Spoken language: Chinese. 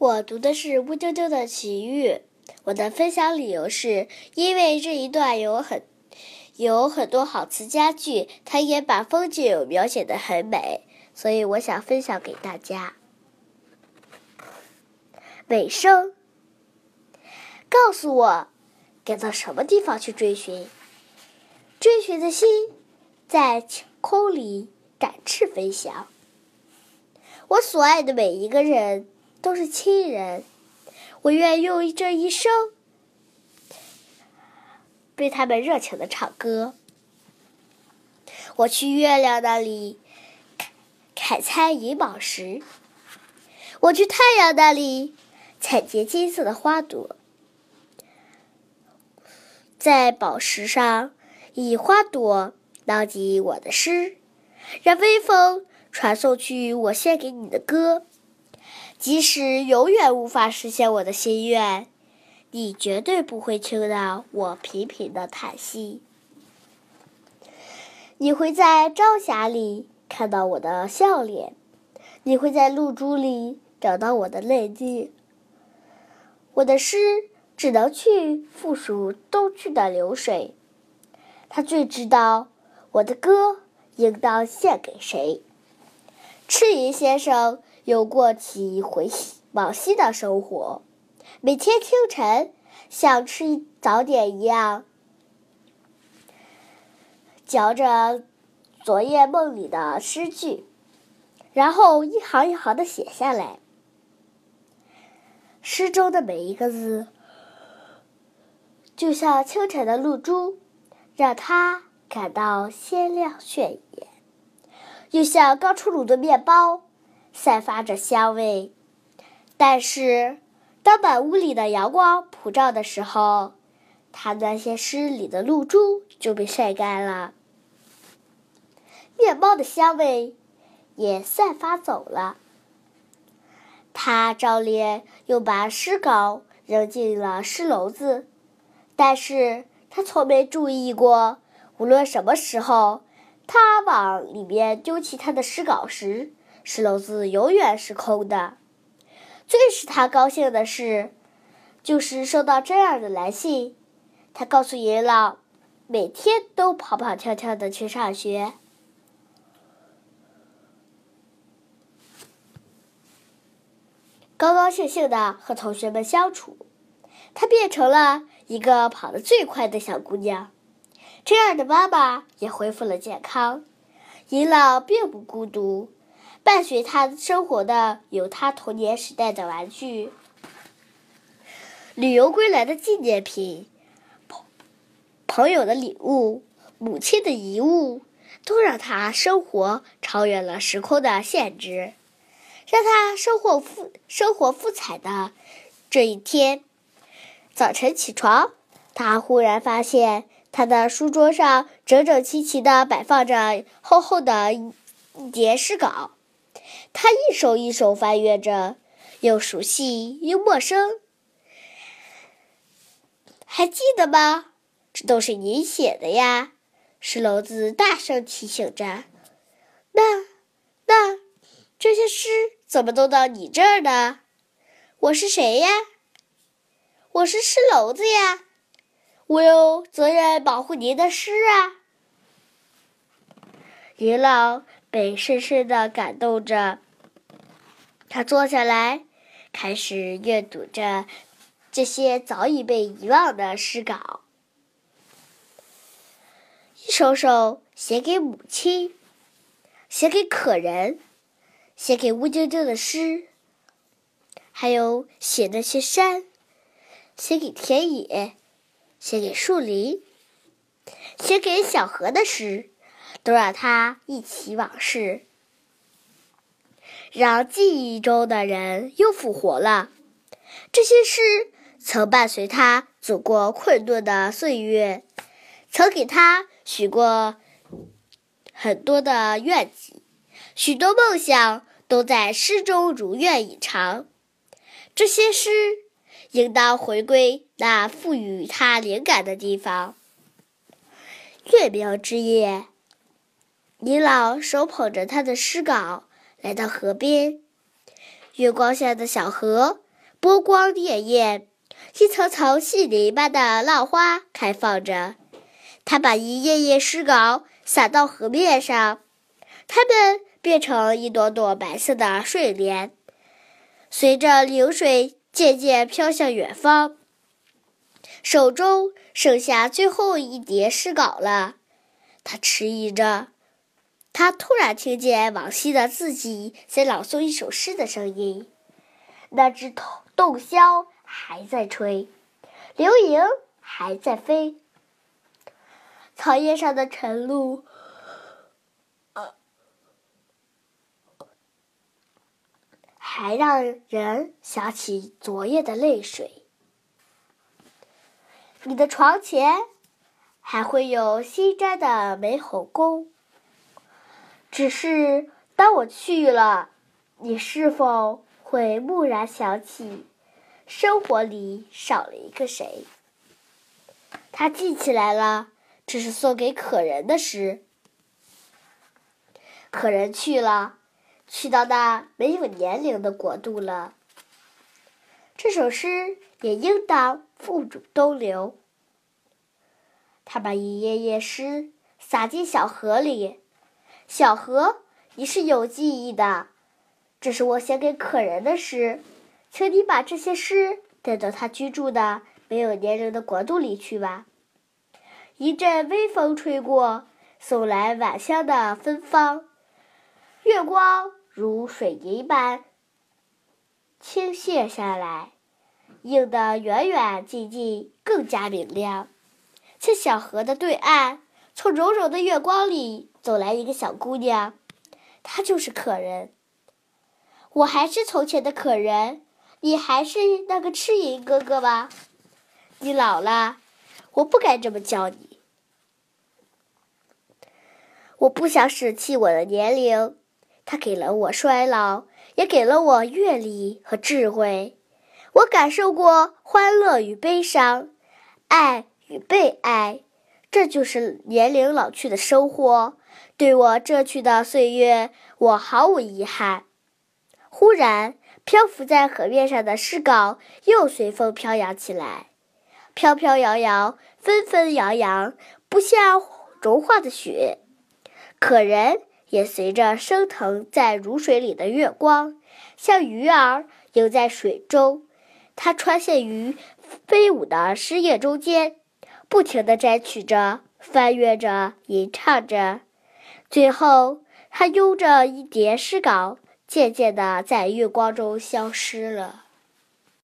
我读的是《乌丢丢的奇遇》，我的分享理由是因为这一段有很有很多好词佳句，它也把风景描写的很美，所以我想分享给大家。尾声，告诉我该到什么地方去追寻？追寻的心在晴空里展翅飞翔。我所爱的每一个人都是亲人，我愿用这一生为他们热情的唱歌。我去月亮那里采采银宝石，我去太阳那里采集金色的花朵，在宝石上以花朵牢记我的诗，让微风。传送去我献给你的歌，即使永远无法实现我的心愿，你绝对不会听到我频频的叹息。你会在朝霞里看到我的笑脸，你会在露珠里找到我的泪滴。我的诗只能去复数东去的流水，他最知道我的歌应当献给谁。赤云先生又过起回往昔的生活，每天清晨像吃早点一样，嚼着昨夜梦里的诗句，然后一行一行的写下来。诗中的每一个字，就像清晨的露珠，让他感到鲜亮炫眼。又像刚出炉的面包，散发着香味。但是，当满屋里的阳光普照的时候，他那些诗里的露珠就被晒干了，面包的香味也散发走了。他照例又把诗稿扔进了诗篓子，但是他从没注意过，无论什么时候。他往里面丢弃他的诗稿时，石篓子永远是空的。最使他高兴的是，就是收到这样的来信。他告诉银老，每天都跑跑跳跳的去上学，高高兴兴的和同学们相处。他变成了一个跑得最快的小姑娘。珍儿的妈妈也恢复了健康。银老并不孤独，伴随他生活的有他童年时代的玩具、旅游归来的纪念品、朋朋友的礼物、母亲的遗物，都让他生活超越了时空的限制，让他生活富生活富彩的这一天。早晨起床，他忽然发现。他的书桌上整整齐齐地摆放着厚厚的一叠诗稿，他一首一首翻阅着，又熟悉又陌生。还记得吗？这都是你写的呀！石篓子大声提醒着。那、那这些诗怎么都到你这儿呢？我是谁呀？我是石篓子呀！我有责任保护您的诗啊！银老被深深的感动着，他坐下来，开始阅读着这些早已被遗忘的诗稿，一首首写给母亲，写给可人，写给乌丢丢的诗，还有写那些山，写给田野。写给树林，写给小河的诗，都让他忆起往事，让记忆中的人又复活了。这些诗曾伴随他走过困顿的岁月，曾给他许过很多的愿景，许多梦想都在诗中如愿以偿。这些诗。应当回归那赋予他灵感的地方。月明之夜，李老手捧着他的诗稿来到河边。月光下的小河波光潋滟，一层层细泥般的浪花开放着。他把一页页诗稿撒到河面上，它们变成一朵朵白色的睡莲，随着流水渐渐飘向远方。手中剩下最后一叠诗稿了，他迟疑着。他突然听见往昔的自己在朗诵一首诗的声音，那只洞洞箫还在吹，流萤还在飞，草叶上的晨露，还让人想起昨夜的泪水。你的床前还会有新摘的玫红宫。只是当我去了，你是否会蓦然想起，生活里少了一个谁？他记起来了，这是送给可人的诗。可人去了，去到那没有年龄的国度了。这首诗也应当付诸东流。他把一页页诗撒进小河里。小河，你是有记忆的，这是我写给可人的诗，请你把这些诗带到他居住的没有年龄的国度里去吧。一阵微风吹过，送来晚香的芬芳，月光如水银般倾泻下来，映得远远近近更加明亮。在小河的对岸，从柔柔的月光里。走来一个小姑娘，她就是可人。我还是从前的可人，你还是那个赤影哥哥吗？你老了，我不该这么叫你。我不想舍弃我的年龄，他给了我衰老，也给了我阅历和智慧。我感受过欢乐与悲伤，爱与被爱，这就是年龄老去的收获。对我这去的岁月，我毫无遗憾。忽然，漂浮在河面上的诗稿又随风飘扬起来，飘飘摇摇，纷纷扬扬，不像融化的雪。可人也随着升腾在如水里的月光，像鱼儿游在水中。它穿线于飞舞的诗叶中间，不停地摘取着，翻阅着，吟唱着。最后，他拥着一叠诗稿，渐渐地在月光中消失了。